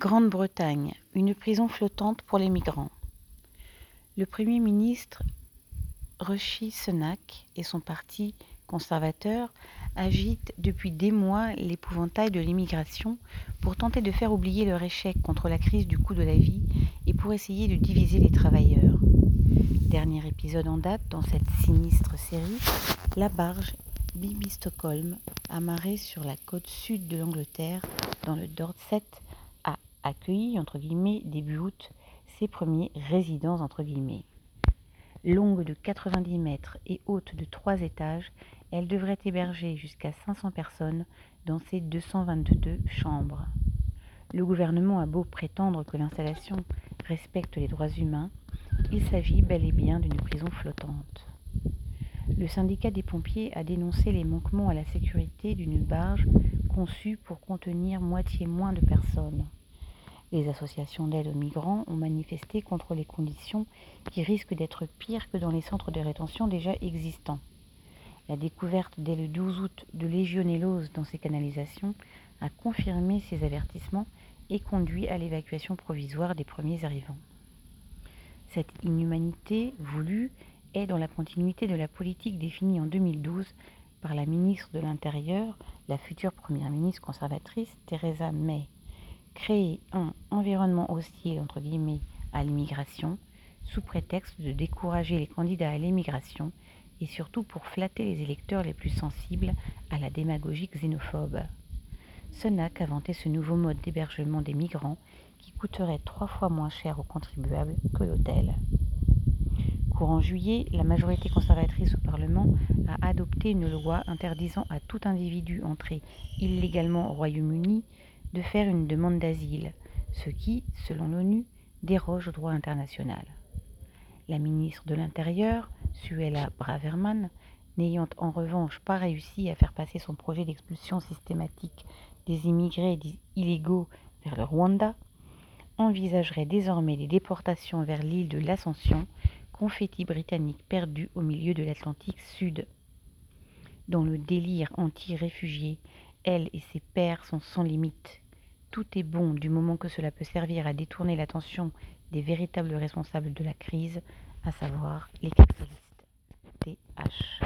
Grande-Bretagne, une prison flottante pour les migrants. Le Premier ministre Rishi Sunak et son parti conservateur agitent depuis des mois l'épouvantail de l'immigration pour tenter de faire oublier leur échec contre la crise du coût de la vie et pour essayer de diviser les travailleurs. Dernier épisode en date dans cette sinistre série, la barge Bibi Stockholm, amarrée sur la côte sud de l'Angleterre, dans le Dorset, accueilli, entre guillemets, début août, ses premiers résidents, entre guillemets. Longue de 90 mètres et haute de 3 étages, elle devrait héberger jusqu'à 500 personnes dans ses 222 chambres. Le gouvernement a beau prétendre que l'installation respecte les droits humains, il s'agit bel et bien d'une prison flottante. Le syndicat des pompiers a dénoncé les manquements à la sécurité d'une barge conçue pour contenir moitié moins de personnes. Les associations d'aide aux migrants ont manifesté contre les conditions qui risquent d'être pires que dans les centres de rétention déjà existants. La découverte dès le 12 août de légionellose dans ces canalisations a confirmé ces avertissements et conduit à l'évacuation provisoire des premiers arrivants. Cette inhumanité voulue est dans la continuité de la politique définie en 2012 par la ministre de l'Intérieur, la future première ministre conservatrice Theresa May. Créer un environnement hostile entre guillemets à l'immigration sous prétexte de décourager les candidats à l'immigration et surtout pour flatter les électeurs les plus sensibles à la démagogie xénophobe. Sunak a vanté ce nouveau mode d'hébergement des migrants qui coûterait trois fois moins cher aux contribuables que l'hôtel. Courant juillet, la majorité conservatrice au Parlement a adopté une loi interdisant à tout individu entré illégalement au Royaume-Uni de faire une demande d'asile, ce qui, selon l'ONU, déroge au droit international. La ministre de l'Intérieur, Suella Braverman, n'ayant en revanche pas réussi à faire passer son projet d'expulsion systématique des immigrés illégaux vers le Rwanda, envisagerait désormais des déportations vers l'île de l'Ascension confetti britannique perdu au milieu de l'Atlantique Sud. Dans le délire anti-réfugiés, elle et ses pères sont sans limite. Tout est bon du moment que cela peut servir à détourner l'attention des véritables responsables de la crise, à savoir les capitalistes. TH.